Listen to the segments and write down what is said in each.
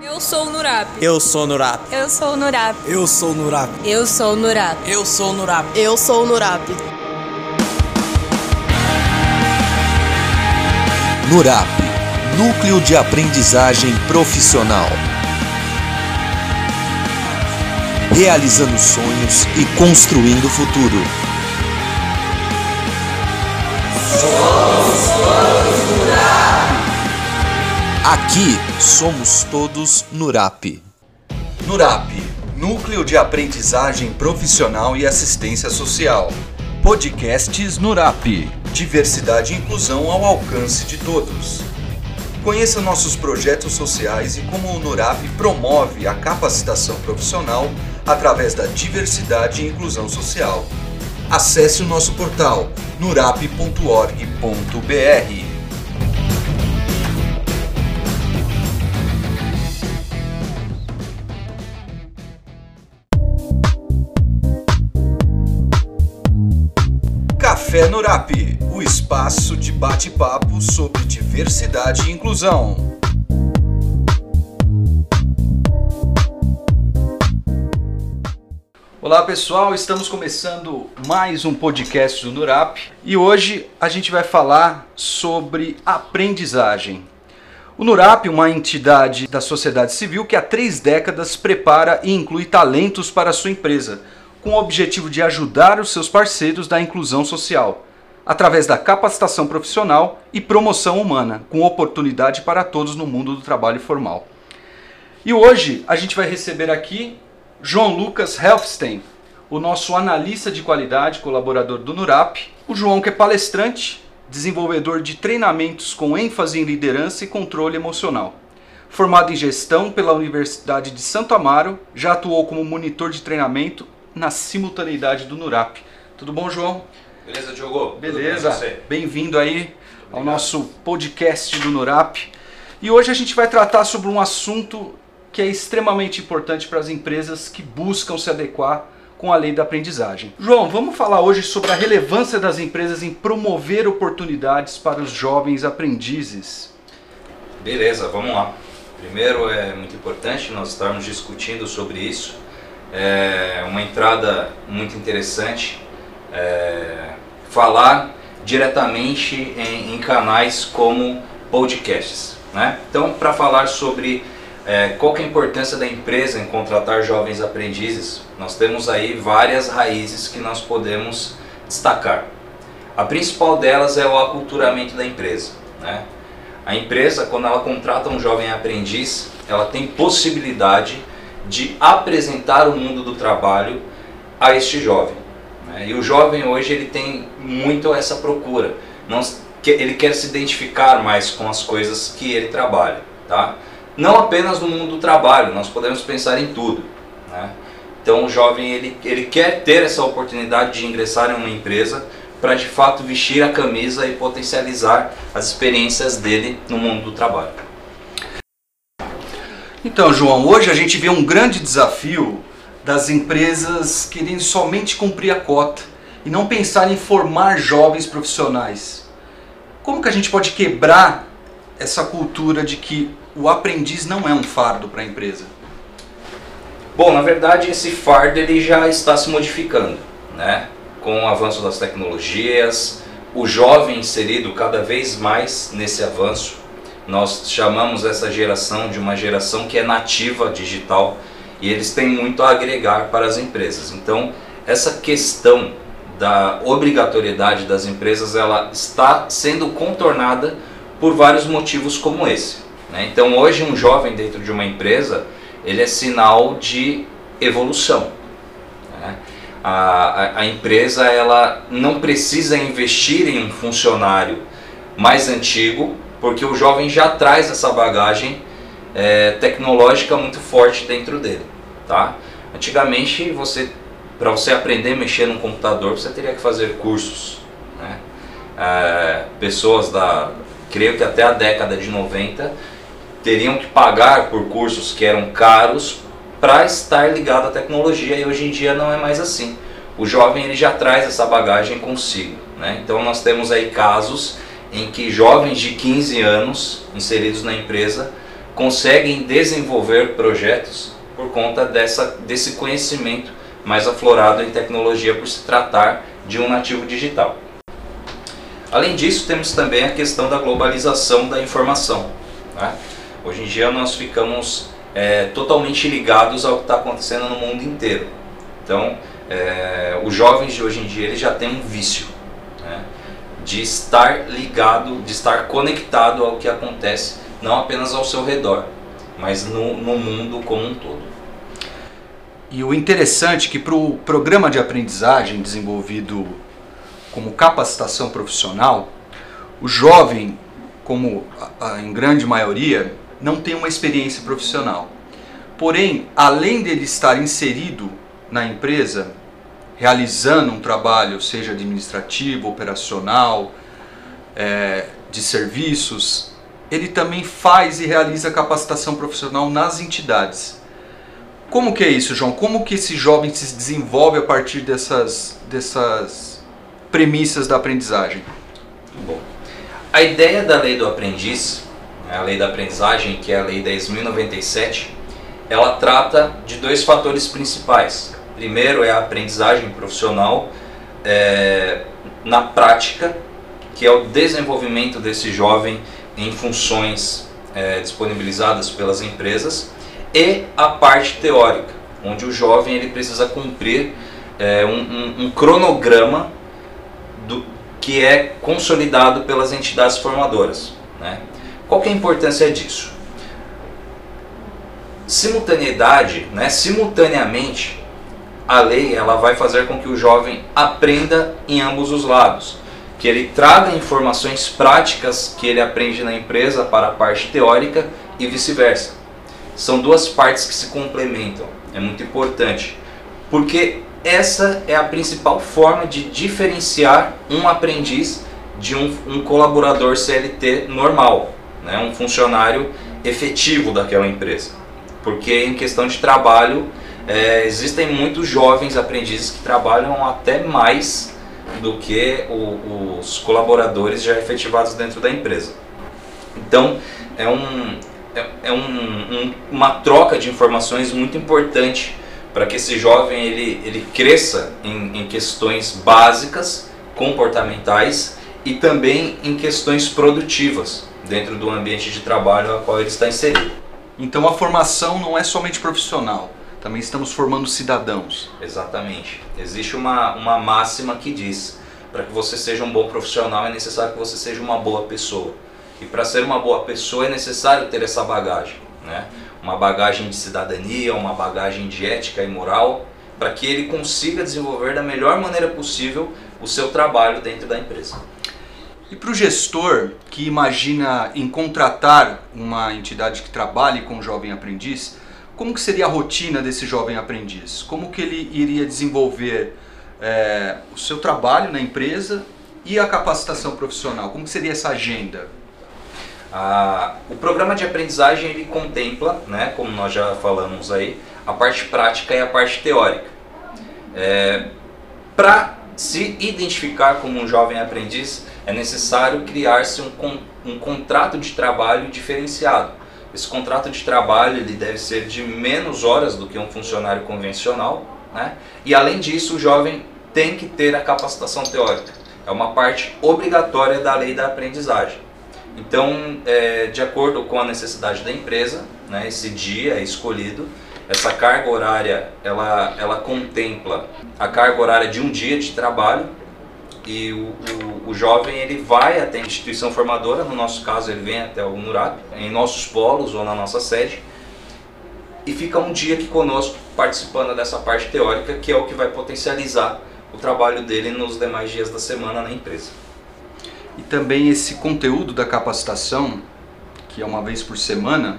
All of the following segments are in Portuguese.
Eu sou o Nurap. Eu sou Nurap. Eu sou o Nurap. Eu sou Nurap. Eu sou o Nurap. Eu sou Nurap. Eu sou o Nurap. Nurap Núcleo de Aprendizagem Profissional. Realizando sonhos e construindo o futuro. Somos todos. Aqui somos todos Nurap. Nurap Núcleo de Aprendizagem Profissional e Assistência Social. Podcasts Nurap. Diversidade e inclusão ao alcance de todos. Conheça nossos projetos sociais e como o NURAP promove a capacitação profissional através da diversidade e inclusão social. Acesse o nosso portal nurap.org.br. Café Nurap, o espaço de bate-papo sobre diversidade e inclusão. Olá pessoal, estamos começando mais um podcast do Nurap e hoje a gente vai falar sobre aprendizagem. O Nurap, uma entidade da sociedade civil que há três décadas prepara e inclui talentos para a sua empresa com o objetivo de ajudar os seus parceiros da inclusão social, através da capacitação profissional e promoção humana, com oportunidade para todos no mundo do trabalho formal. E hoje a gente vai receber aqui João Lucas Helfstein, o nosso analista de qualidade, colaborador do NURAP, o João que é palestrante, desenvolvedor de treinamentos com ênfase em liderança e controle emocional. Formado em gestão pela Universidade de Santo Amaro, já atuou como monitor de treinamento na simultaneidade do NURAP. Tudo bom, João? Beleza, Diogo? Beleza. Bem-vindo aí Obrigado. ao nosso podcast do NURAP. E hoje a gente vai tratar sobre um assunto que é extremamente importante para as empresas que buscam se adequar com a lei da aprendizagem. João, vamos falar hoje sobre a relevância das empresas em promover oportunidades para os jovens aprendizes. Beleza, vamos lá. Primeiro é muito importante nós estarmos discutindo sobre isso é uma entrada muito interessante. É, falar diretamente em, em, canais como podcasts. Né? Então, para falar sobre é, qual é a importância da empresa em contratar jovens aprendizes, nós temos aí várias raízes que nós podemos destacar. A principal delas é o aculturamento da empresa. Né? A empresa, quando ela contrata um jovem aprendiz, ela tem possibilidade de apresentar o mundo do trabalho a este jovem. Né? E o jovem hoje ele tem muito essa procura. Não, ele quer se identificar mais com as coisas que ele trabalha. Tá? Não apenas no mundo do trabalho, nós podemos pensar em tudo. Né? Então o jovem ele, ele quer ter essa oportunidade de ingressar em uma empresa para de fato vestir a camisa e potencializar as experiências dele no mundo do trabalho. Então, João, hoje a gente vê um grande desafio das empresas querendo somente cumprir a cota e não pensar em formar jovens profissionais. Como que a gente pode quebrar essa cultura de que o aprendiz não é um fardo para a empresa? Bom, na verdade esse fardo ele já está se modificando, né? Com o avanço das tecnologias, o jovem inserido cada vez mais nesse avanço, nós chamamos essa geração de uma geração que é nativa digital e eles têm muito a agregar para as empresas. Então, essa questão da obrigatoriedade das empresas ela está sendo contornada por vários motivos como esse. Né? Então, hoje um jovem dentro de uma empresa ele é sinal de evolução. Né? A, a, a empresa ela não precisa investir em um funcionário mais antigo porque o jovem já traz essa bagagem é, tecnológica muito forte dentro dele, tá? Antigamente, você, para você aprender a mexer num computador, você teria que fazer cursos, né? É, pessoas da, creio que até a década de 90, teriam que pagar por cursos que eram caros para estar ligado à tecnologia e hoje em dia não é mais assim. O jovem ele já traz essa bagagem consigo, né? Então nós temos aí casos em que jovens de 15 anos inseridos na empresa conseguem desenvolver projetos por conta dessa, desse conhecimento mais aflorado em tecnologia por se tratar de um nativo digital. Além disso, temos também a questão da globalização da informação. Né? Hoje em dia nós ficamos é, totalmente ligados ao que está acontecendo no mundo inteiro. Então, é, os jovens de hoje em dia eles já têm um vício? De estar ligado, de estar conectado ao que acontece, não apenas ao seu redor, mas no, no mundo como um todo. E o interessante é que para o programa de aprendizagem desenvolvido como capacitação profissional, o jovem, como em grande maioria, não tem uma experiência profissional. Porém, além dele estar inserido na empresa, realizando um trabalho, seja administrativo, operacional, é, de serviços, ele também faz e realiza capacitação profissional nas entidades. Como que é isso, João? Como que esse jovem se desenvolve a partir dessas, dessas premissas da aprendizagem? Bom, a ideia da lei do aprendiz, né, a lei da aprendizagem, que é a lei 10.097, ela trata de dois fatores principais. Primeiro é a aprendizagem profissional é, na prática, que é o desenvolvimento desse jovem em funções é, disponibilizadas pelas empresas e a parte teórica, onde o jovem ele precisa cumprir é, um, um, um, cronograma do, que é consolidado pelas entidades formadoras. Né? Qual é a importância disso? Simultaneidade, né, simultaneamente, a lei ela vai fazer com que o jovem aprenda em ambos os lados, que ele traga informações práticas que ele aprende na empresa para a parte teórica e vice-versa são duas partes que se complementam. É muito importante. Porque essa é a principal forma de diferenciar um aprendiz de um, um colaborador CLT normal, né? um funcionário efetivo daquela empresa. Porque em questão de trabalho, é, existem muitos jovens aprendizes que trabalham até mais do que o, os colaboradores já efetivados dentro da empresa. Então, é um, é, é um, um, uma troca de informações muito importante para que esse jovem ele, ele cresça em, em questões básicas, comportamentais e também em questões produtivas dentro do ambiente de trabalho a qual ele está inserido. Então a formação não é somente profissional, também estamos formando cidadãos. Exatamente. Existe uma, uma máxima que diz: para que você seja um bom profissional é necessário que você seja uma boa pessoa. E para ser uma boa pessoa é necessário ter essa bagagem, né? Uma bagagem de cidadania, uma bagagem de ética e moral, para que ele consiga desenvolver da melhor maneira possível o seu trabalho dentro da empresa. E para o gestor que imagina em contratar uma entidade que trabalhe com um jovem aprendiz, como que seria a rotina desse jovem aprendiz? Como que ele iria desenvolver é, o seu trabalho na empresa e a capacitação profissional? Como que seria essa agenda? Ah, o programa de aprendizagem ele contempla, né, como nós já falamos aí, a parte prática e a parte teórica. É, Para se identificar como um jovem aprendiz, é necessário criar-se um, um contrato de trabalho diferenciado. Esse contrato de trabalho ele deve ser de menos horas do que um funcionário convencional, né? e além disso, o jovem tem que ter a capacitação teórica. É uma parte obrigatória da lei da aprendizagem. Então, é, de acordo com a necessidade da empresa, né, esse dia é escolhido. Essa carga horária, ela, ela contempla a carga horária de um dia de trabalho e o, o, o, jovem ele vai até a instituição formadora, no nosso caso ele vem até o NURAP, em nossos polos ou na nossa sede, e fica um dia aqui conosco participando dessa parte teórica, que é o que vai potencializar o trabalho dele nos demais dias da semana na empresa e também esse conteúdo da capacitação, que é uma vez por semana.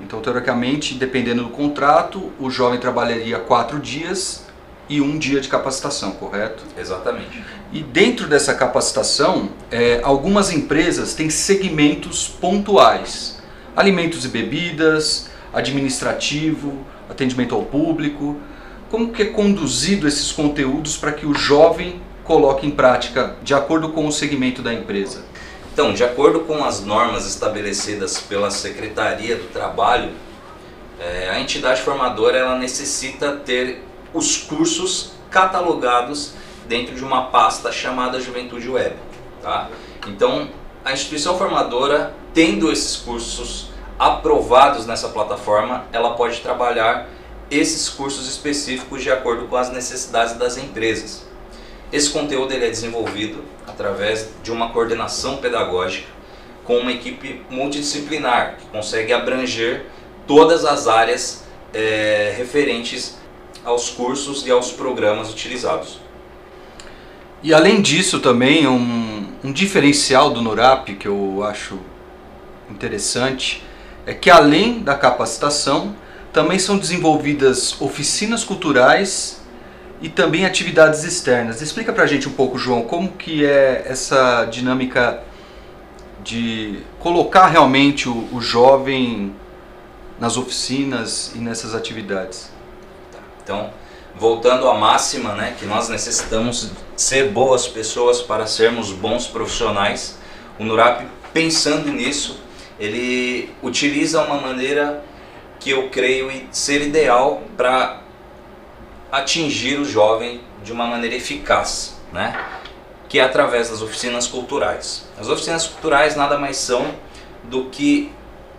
Então, teoricamente, dependendo do contrato, o jovem trabalharia quatro dias e um dia de capacitação, correto? Exatamente. E dentro dessa capacitação, é, algumas empresas têm segmentos pontuais: alimentos e bebidas, administrativo, atendimento ao público. Como que é conduzido esses conteúdos para que o jovem coloque em prática de acordo com o segmento da empresa? Então, de acordo com as normas estabelecidas pela Secretaria do Trabalho, é, a entidade formadora ela necessita ter os cursos catalogados dentro de uma pasta chamada Juventude Web. Tá? Então, a instituição formadora, tendo esses cursos aprovados nessa plataforma, ela pode trabalhar esses cursos específicos de acordo com as necessidades das empresas. Esse conteúdo ele é desenvolvido através de uma coordenação pedagógica com uma equipe multidisciplinar que consegue abranger todas as áreas é, referentes aos cursos e aos programas utilizados. E além disso também um, um diferencial do NURAP que eu acho interessante é que além da capacitação também são desenvolvidas oficinas culturais e também atividades externas. Explica pra gente um pouco, João, como que é essa dinâmica de colocar realmente o, o jovem nas oficinas e nessas atividades. Tá. Então, voltando à máxima, né, que nós necessitamos ser boas pessoas para sermos bons profissionais, o Nurap, pensando nisso, ele utiliza uma maneira que eu creio ser ideal para atingir o jovem de uma maneira eficaz, né? que é através das oficinas culturais. As oficinas culturais nada mais são do que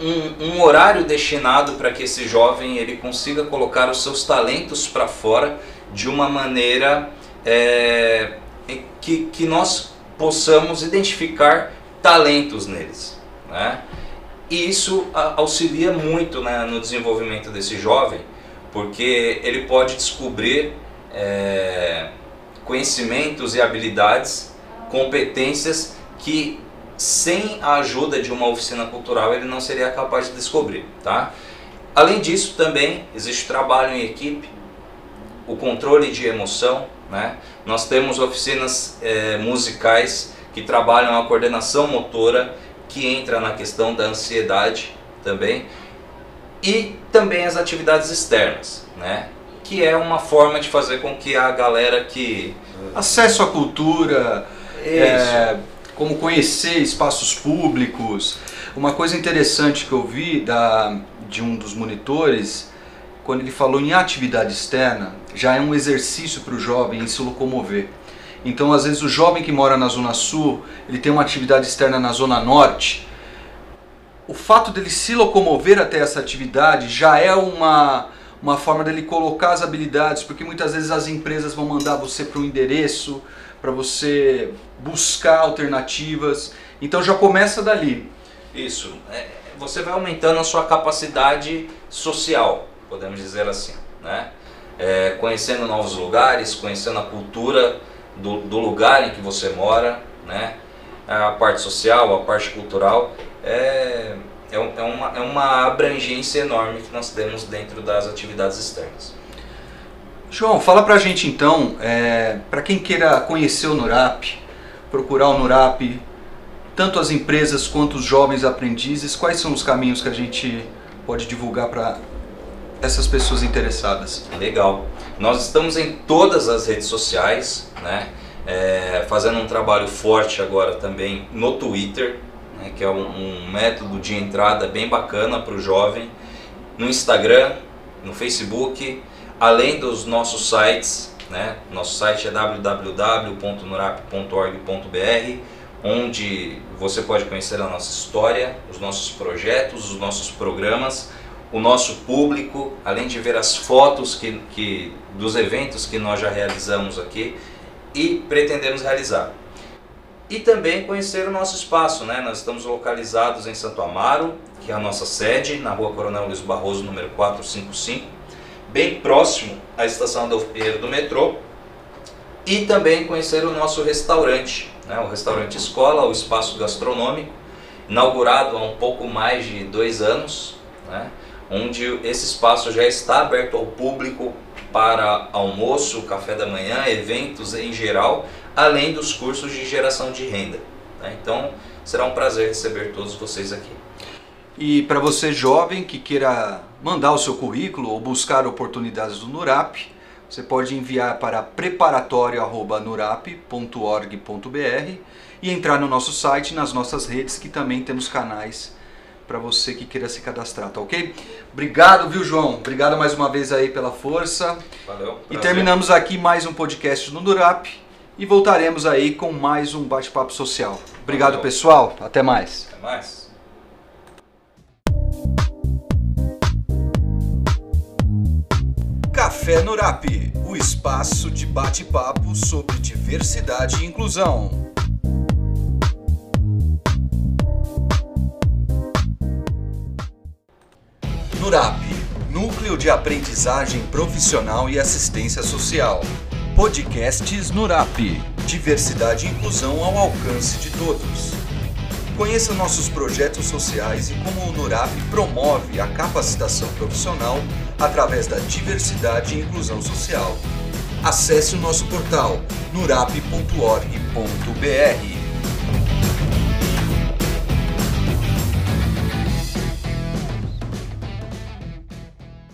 um, um horário destinado para que esse jovem ele consiga colocar os seus talentos para fora de uma maneira é, que, que nós possamos identificar talentos neles. Né? E isso auxilia muito né, no desenvolvimento desse jovem, porque ele pode descobrir é, conhecimentos e habilidades, competências que sem a ajuda de uma oficina cultural ele não seria capaz de descobrir, tá? Além disso, também existe trabalho em equipe, o controle de emoção, né? Nós temos oficinas é, musicais que trabalham a coordenação motora, que entra na questão da ansiedade também, e também as atividades externas, né? Que é uma forma de fazer com que a galera que acesso à cultura, é, como conhecer espaços públicos. Uma coisa interessante que eu vi da, de um dos monitores, quando ele falou em atividade externa, já é um exercício para o jovem em se locomover. Então, às vezes, o jovem que mora na Zona Sul, ele tem uma atividade externa na Zona Norte. O fato dele se locomover até essa atividade já é uma, uma forma dele colocar as habilidades, porque muitas vezes as empresas vão mandar você para um endereço, para você buscar alternativas. Então já começa dali. Isso. É, você vai aumentando a sua capacidade social, podemos dizer assim, né? É, conhecendo novos lugares, conhecendo a cultura do, do, lugar em que você mora, né? A parte social, a parte cultural, é, é, é, uma, é uma abrangência enorme que nós temos dentro das atividades externas. João, fala pra gente então, é, para quem queira conhecer o NURAP, procurar o NURAP, tanto as empresas quanto os jovens aprendizes, quais são os caminhos que a gente pode divulgar para essas pessoas interessadas? Legal. Nós estamos em todas as redes sociais, né? É, fazendo um trabalho forte agora também no Twitter, né? que é um, um método de entrada bem bacana para o jovem, no Instagram, no Facebook, além dos nossos sites, né? Nosso site é www.nurap.org.br, onde você pode conhecer a nossa história, os nossos projetos, os nossos programas, o nosso público, além de ver as fotos que, que, dos eventos que nós já realizamos aqui e pretendemos realizar. E também conhecer o nosso espaço, né? Nós estamos localizados em Santo Amaro, que é a nossa sede, na rua Coronel Luiz Barroso, número 455 bem próximo à estação do Pinheiro do metrô, e também conhecer o nosso restaurante, né, o restaurante escola, o espaço gastronômico, inaugurado há um pouco mais de dois anos, né, onde esse espaço já está aberto ao público para almoço, café da manhã, eventos em geral, além dos cursos de geração de renda. Né. Então será um prazer receber todos vocês aqui. E para você jovem que queira mandar o seu currículo ou buscar oportunidades do NURAP, você pode enviar para preparatório.nurap.org.br e entrar no nosso site, nas nossas redes, que também temos canais para você que queira se cadastrar, tá ok? Obrigado, viu, João? Obrigado mais uma vez aí pela força. Valeu. E prazer. terminamos aqui mais um podcast no Durap e voltaremos aí com mais um bate-papo social. Obrigado, Valeu. pessoal. Até mais. Até mais. Café Nurap, o espaço de bate-papo sobre diversidade e inclusão. Nurap, Núcleo de Aprendizagem Profissional e Assistência Social. Podcasts Nurap, diversidade e inclusão ao alcance de todos. Conheça nossos projetos sociais e como o Nurap promove a capacitação profissional através da diversidade e inclusão social. Acesse o nosso portal nurap.org.br.